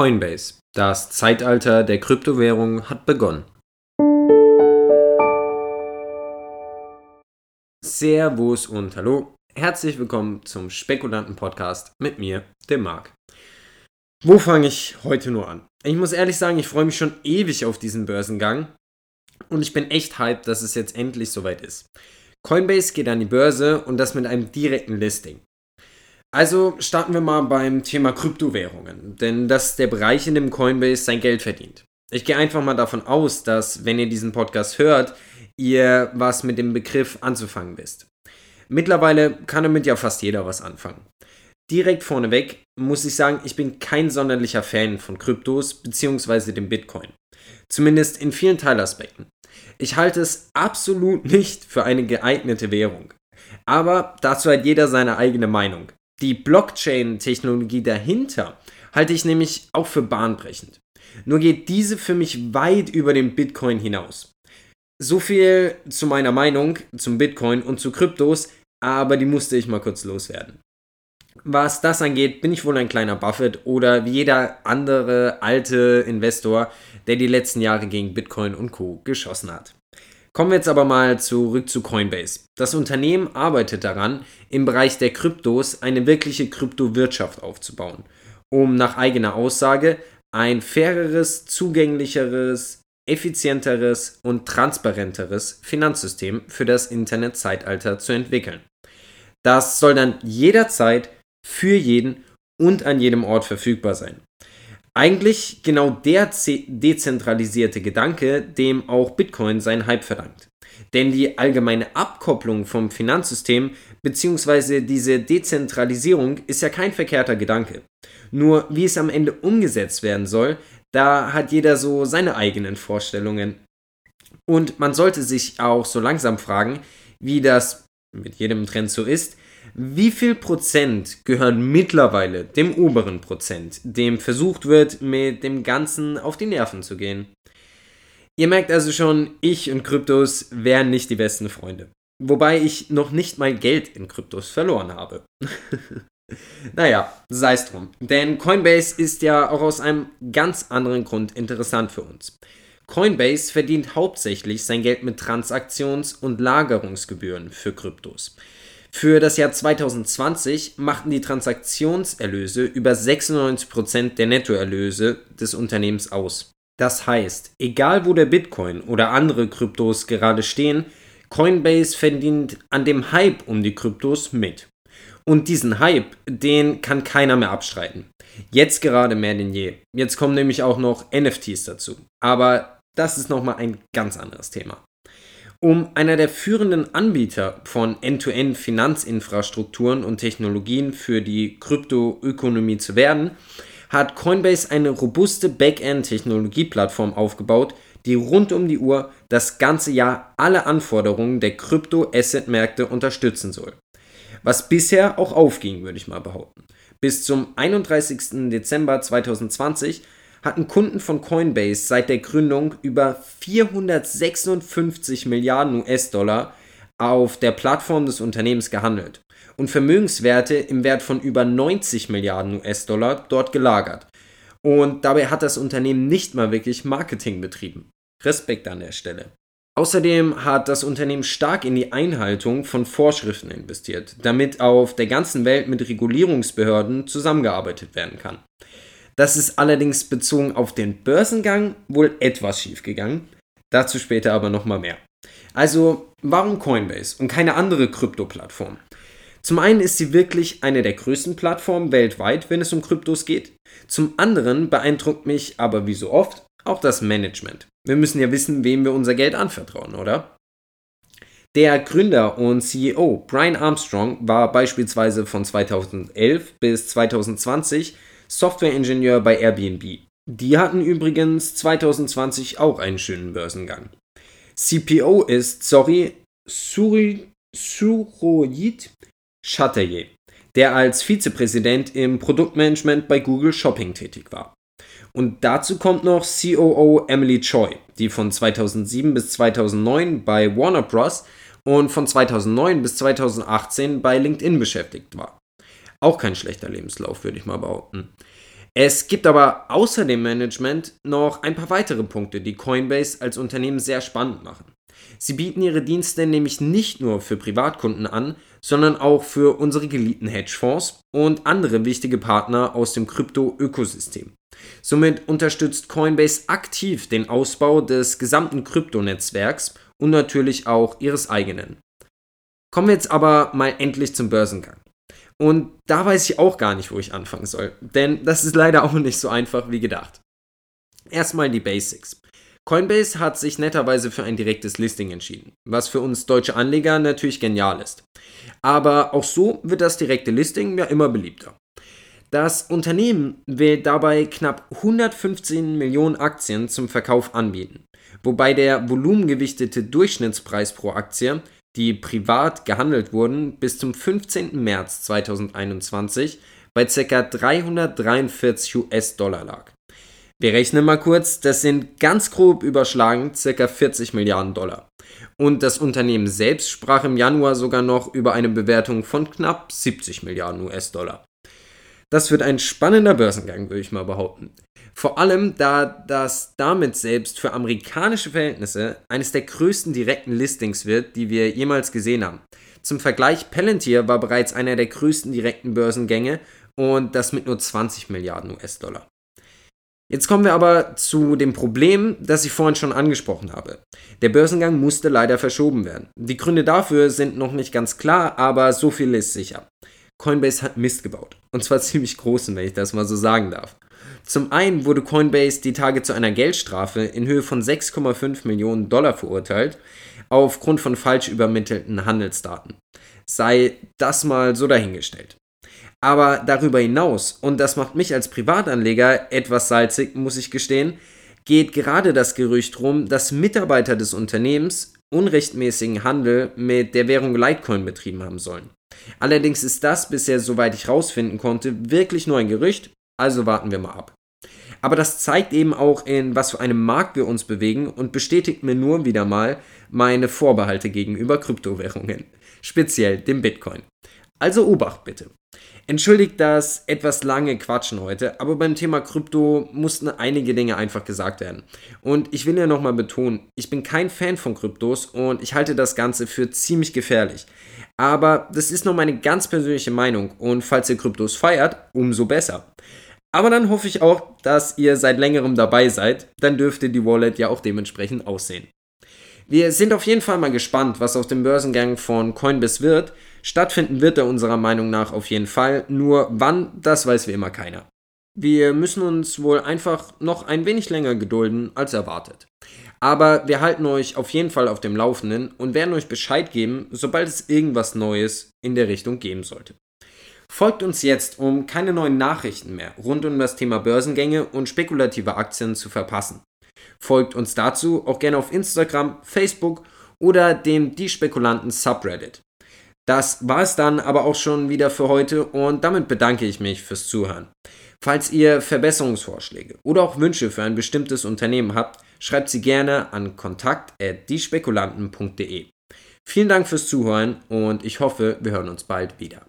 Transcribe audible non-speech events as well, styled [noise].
Coinbase. Das Zeitalter der Kryptowährung hat begonnen. Servus und hallo. Herzlich willkommen zum Spekulanten-Podcast mit mir, dem Marc. Wo fange ich heute nur an? Ich muss ehrlich sagen, ich freue mich schon ewig auf diesen Börsengang und ich bin echt hyped, dass es jetzt endlich soweit ist. Coinbase geht an die Börse und das mit einem direkten Listing. Also starten wir mal beim Thema Kryptowährungen, denn das ist der Bereich, in dem Coinbase sein Geld verdient. Ich gehe einfach mal davon aus, dass, wenn ihr diesen Podcast hört, ihr was mit dem Begriff anzufangen wisst. Mittlerweile kann damit ja fast jeder was anfangen. Direkt vorneweg muss ich sagen, ich bin kein sonderlicher Fan von Kryptos bzw. dem Bitcoin. Zumindest in vielen Teilaspekten. Ich halte es absolut nicht für eine geeignete Währung. Aber dazu hat jeder seine eigene Meinung. Die Blockchain-Technologie dahinter halte ich nämlich auch für bahnbrechend. Nur geht diese für mich weit über den Bitcoin hinaus. So viel zu meiner Meinung zum Bitcoin und zu Kryptos, aber die musste ich mal kurz loswerden. Was das angeht, bin ich wohl ein kleiner Buffett oder wie jeder andere alte Investor, der die letzten Jahre gegen Bitcoin und Co. geschossen hat. Kommen wir jetzt aber mal zurück zu Coinbase. Das Unternehmen arbeitet daran, im Bereich der Kryptos eine wirkliche Kryptowirtschaft aufzubauen, um nach eigener Aussage ein faireres, zugänglicheres, effizienteres und transparenteres Finanzsystem für das Internetzeitalter zu entwickeln. Das soll dann jederzeit für jeden und an jedem Ort verfügbar sein. Eigentlich genau der dezentralisierte Gedanke, dem auch Bitcoin seinen Hype verdankt. Denn die allgemeine Abkopplung vom Finanzsystem bzw. diese Dezentralisierung ist ja kein verkehrter Gedanke. Nur wie es am Ende umgesetzt werden soll, da hat jeder so seine eigenen Vorstellungen. Und man sollte sich auch so langsam fragen, wie das mit jedem Trend so ist, wie viel Prozent gehören mittlerweile dem oberen Prozent, dem versucht wird, mit dem Ganzen auf die Nerven zu gehen? Ihr merkt also schon, ich und Kryptos wären nicht die besten Freunde. Wobei ich noch nicht mal Geld in Kryptos verloren habe. [laughs] naja, sei es drum. Denn Coinbase ist ja auch aus einem ganz anderen Grund interessant für uns. Coinbase verdient hauptsächlich sein Geld mit Transaktions- und Lagerungsgebühren für Kryptos. Für das Jahr 2020 machten die Transaktionserlöse über 96% der Nettoerlöse des Unternehmens aus. Das heißt, egal wo der Bitcoin oder andere Kryptos gerade stehen, Coinbase verdient an dem Hype um die Kryptos mit. Und diesen Hype, den kann keiner mehr abstreiten. Jetzt gerade mehr denn je. Jetzt kommen nämlich auch noch NFTs dazu. Aber das ist nochmal ein ganz anderes Thema. Um einer der führenden Anbieter von End-to-End-Finanzinfrastrukturen und Technologien für die Kryptoökonomie zu werden, hat Coinbase eine robuste Backend-Technologieplattform aufgebaut, die rund um die Uhr das ganze Jahr alle Anforderungen der Krypto-Asset-Märkte unterstützen soll. Was bisher auch aufging, würde ich mal behaupten. Bis zum 31. Dezember 2020 hatten Kunden von Coinbase seit der Gründung über 456 Milliarden US-Dollar auf der Plattform des Unternehmens gehandelt und Vermögenswerte im Wert von über 90 Milliarden US-Dollar dort gelagert. Und dabei hat das Unternehmen nicht mal wirklich Marketing betrieben. Respekt an der Stelle. Außerdem hat das Unternehmen stark in die Einhaltung von Vorschriften investiert, damit auf der ganzen Welt mit Regulierungsbehörden zusammengearbeitet werden kann. Das ist allerdings bezogen auf den Börsengang wohl etwas schief gegangen. Dazu später aber nochmal mehr. Also, warum Coinbase und keine andere Krypto-Plattform? Zum einen ist sie wirklich eine der größten Plattformen weltweit, wenn es um Kryptos geht. Zum anderen beeindruckt mich aber wie so oft auch das Management. Wir müssen ja wissen, wem wir unser Geld anvertrauen, oder? Der Gründer und CEO Brian Armstrong war beispielsweise von 2011 bis 2020 Softwareingenieur bei Airbnb. Die hatten übrigens 2020 auch einen schönen Börsengang. CPO ist, sorry, Suri, Suroyit Chatterjee, der als Vizepräsident im Produktmanagement bei Google Shopping tätig war. Und dazu kommt noch COO Emily Choi, die von 2007 bis 2009 bei Warner Bros. und von 2009 bis 2018 bei LinkedIn beschäftigt war. Auch kein schlechter Lebenslauf, würde ich mal behaupten. Es gibt aber außer dem Management noch ein paar weitere Punkte, die Coinbase als Unternehmen sehr spannend machen. Sie bieten ihre Dienste nämlich nicht nur für Privatkunden an, sondern auch für unsere geliebten Hedgefonds und andere wichtige Partner aus dem Krypto-Ökosystem. Somit unterstützt Coinbase aktiv den Ausbau des gesamten Kryptonetzwerks und natürlich auch ihres eigenen. Kommen wir jetzt aber mal endlich zum Börsengang. Und da weiß ich auch gar nicht, wo ich anfangen soll, denn das ist leider auch nicht so einfach wie gedacht. Erstmal die Basics. Coinbase hat sich netterweise für ein direktes Listing entschieden, was für uns deutsche Anleger natürlich genial ist. Aber auch so wird das direkte Listing ja immer beliebter. Das Unternehmen will dabei knapp 115 Millionen Aktien zum Verkauf anbieten, wobei der volumengewichtete Durchschnittspreis pro Aktie, die privat gehandelt wurden, bis zum 15. März 2021 bei ca. 343 US-Dollar lag. Wir rechnen mal kurz, das sind ganz grob überschlagen ca. 40 Milliarden Dollar. Und das Unternehmen selbst sprach im Januar sogar noch über eine Bewertung von knapp 70 Milliarden US-Dollar. Das wird ein spannender Börsengang, würde ich mal behaupten. Vor allem, da das damit selbst für amerikanische Verhältnisse eines der größten direkten Listings wird, die wir jemals gesehen haben. Zum Vergleich, Palantir war bereits einer der größten direkten Börsengänge und das mit nur 20 Milliarden US-Dollar. Jetzt kommen wir aber zu dem Problem, das ich vorhin schon angesprochen habe. Der Börsengang musste leider verschoben werden. Die Gründe dafür sind noch nicht ganz klar, aber so viel ist sicher. Coinbase hat Mist gebaut. Und zwar [laughs] ziemlich großen, wenn ich das mal so sagen darf. Zum einen wurde Coinbase die Tage zu einer Geldstrafe in Höhe von 6,5 Millionen Dollar verurteilt, aufgrund von falsch übermittelten Handelsdaten. Sei das mal so dahingestellt. Aber darüber hinaus, und das macht mich als Privatanleger etwas salzig, muss ich gestehen, geht gerade das Gerücht rum, dass Mitarbeiter des Unternehmens unrechtmäßigen Handel mit der Währung Litecoin betrieben haben sollen. Allerdings ist das bisher, soweit ich rausfinden konnte, wirklich nur ein Gerücht, also warten wir mal ab. Aber das zeigt eben auch, in was für einem Markt wir uns bewegen und bestätigt mir nur wieder mal meine Vorbehalte gegenüber Kryptowährungen, speziell dem Bitcoin. Also Obacht bitte. Entschuldigt das etwas lange Quatschen heute, aber beim Thema Krypto mussten einige Dinge einfach gesagt werden. Und ich will ja nochmal betonen, ich bin kein Fan von Kryptos und ich halte das Ganze für ziemlich gefährlich. Aber das ist nur meine ganz persönliche Meinung und falls ihr Kryptos feiert, umso besser. Aber dann hoffe ich auch, dass ihr seit längerem dabei seid, dann dürfte die Wallet ja auch dementsprechend aussehen. Wir sind auf jeden Fall mal gespannt, was auf dem Börsengang von Coinbase wird. Stattfinden wird er unserer Meinung nach auf jeden Fall, nur wann, das weiß wie immer keiner. Wir müssen uns wohl einfach noch ein wenig länger gedulden als erwartet. Aber wir halten euch auf jeden Fall auf dem Laufenden und werden euch Bescheid geben, sobald es irgendwas Neues in der Richtung geben sollte. Folgt uns jetzt, um keine neuen Nachrichten mehr rund um das Thema Börsengänge und spekulative Aktien zu verpassen. Folgt uns dazu auch gerne auf Instagram, Facebook oder dem Die Spekulanten Subreddit. Das war es dann aber auch schon wieder für heute und damit bedanke ich mich fürs Zuhören. Falls ihr Verbesserungsvorschläge oder auch Wünsche für ein bestimmtes Unternehmen habt, schreibt sie gerne an kontakt@diespekulanten.de. Vielen Dank fürs Zuhören und ich hoffe, wir hören uns bald wieder.